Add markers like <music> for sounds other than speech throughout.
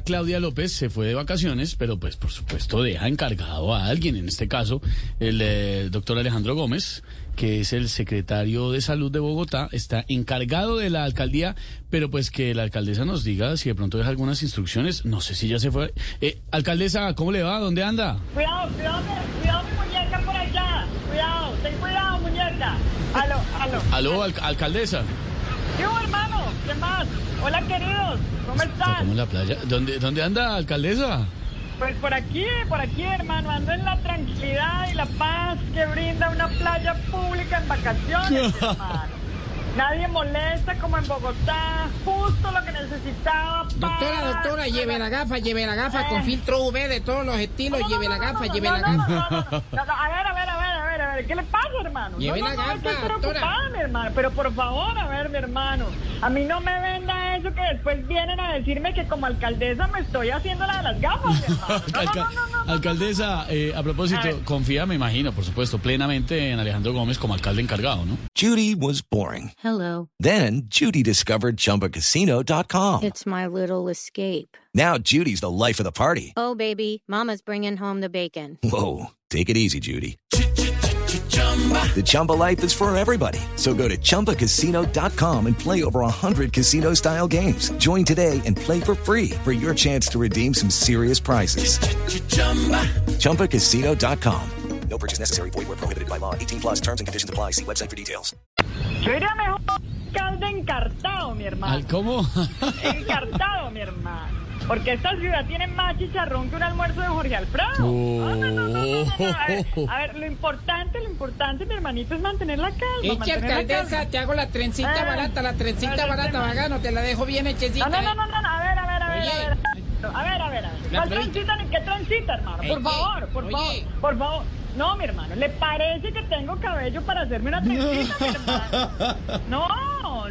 Claudia López se fue de vacaciones, pero pues por supuesto deja encargado a alguien, en este caso el eh, doctor Alejandro Gómez, que es el secretario de salud de Bogotá, está encargado de la alcaldía, pero pues que la alcaldesa nos diga si de pronto deja algunas instrucciones, no sé si ya se fue. Eh, alcaldesa, ¿cómo le va? ¿Dónde anda? Cuidado, cuidado, cuidado mi muñeca por allá. Cuidado, ten cuidado muñeca. Aló, aló. Aló, al- alcaldesa. ¿Qué hubo, hermano? Hola, queridos. ¿Cómo Está están? como en la playa. ¿Dónde, ¿Dónde anda, alcaldesa? Pues por aquí, por aquí, hermano. Ando en la tranquilidad y la paz que brinda una playa pública en vacaciones, hermano. Nadie molesta como en Bogotá. Justo lo que necesitaba. Doctora, paz. doctora, lleve la gafa, lleve la gafa con filtro UV de todos los estilos, No, no, lleve no, la no, gafa, no, lleve no, la no, gafa. no, no, no, no, no, A ver, a ver. ¿Qué le pasa, hermano? Lleve no, la no, no, hay que gafa, estar doctora. ocupada, mi hermano. Pero por favor, a ver, mi hermano. A mí no me venda eso que después vienen a decirme que como alcaldesa me estoy haciendo la de las gafas, mi hermano. <laughs> No, no, Alca- no, no, no, no. alcaldesa, eh, a propósito, A confía, me imagino, por supuesto, plenamente en Alejandro Gómez como alcalde encargado, ¿no? Judy was boring. Hello. Then Judy discovered ChumbaCasino.com. It's my little escape. Now Judy's the life of the party. Oh, baby, Mama's bringing home the bacon. Whoa, take it easy, Judy. The Chumba life is for everybody. So go to ChumbaCasino.com and play over 100 casino-style games. Join today and play for free for your chance to redeem some serious prizes. ChumbaCasino.com. No purchase necessary. Void where prohibited by law. 18 plus terms and conditions apply. See website for details. Yo iría mejor alcalde encartado, mi hermano. Al- ¿Cómo? Encartado, mi hermano. Porque esta ciudad tiene más chicharrón que un almuerzo de Jorge Alfredo. Oh. No, no, no, no, no, no, no. A, ver, <laughs> a ver, lo importante, lo importante, mi hermanito, es mantener la calma. Eche, alcaldesa, calma. te hago la trencita Eh, barata, la trencita barata, vagano, te la dejo bien hechecita. No, no, no, no, a ver, a ver, a ver, a ver. A ver, a ver, a ver. ¿Cuál trencita. ni qué trencita, hermano? Por favor, por favor, por favor. No, mi hermano, ¿le parece que tengo cabello para hacerme una trencita, mi hermano? <laughs> No,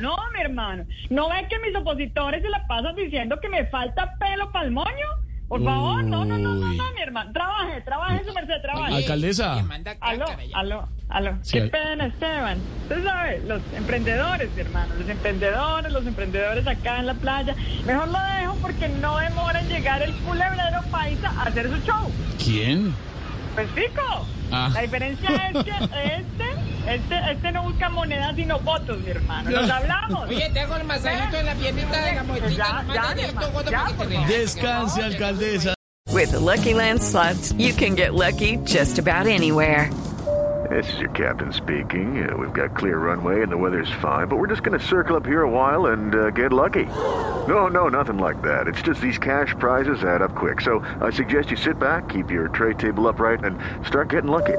no, mi hermano. ¿No ves que mis opositores se la pasan diciendo que me falta pelo para el moño? Por favor, no, no, no, no, no, mi hermano. Trabaje, trabaje, su merced, trabaje. Alcaldesa. Aló, aló, aló. Sí, Qué pena, Esteban. Usted sabe, los emprendedores, mi hermano, los emprendedores, los emprendedores acá en la playa. Mejor lo dejo porque no demora en llegar el culebrero paisa a hacer su show. ¿Quién? Pues fico. Ah. La diferencia es que <laughs> este, este, este no busca monedas sino votos, mi hermano. Nos hablamos. Oye, te hago el masajito en la piernita de la Pues mochita, ya, nomás ya, de mi esto, hermano, gordo, ya, para que te por relajes. Descanse, alcaldesa. With the Lucky Land slots, you can get lucky just about anywhere. This is your captain speaking. Uh, we've got clear runway and the weather's fine, but we're just going to circle up here a while and uh, get lucky. No, no, nothing like that. It's just these cash prizes add up quick. So I suggest you sit back, keep your tray table upright, and start getting lucky.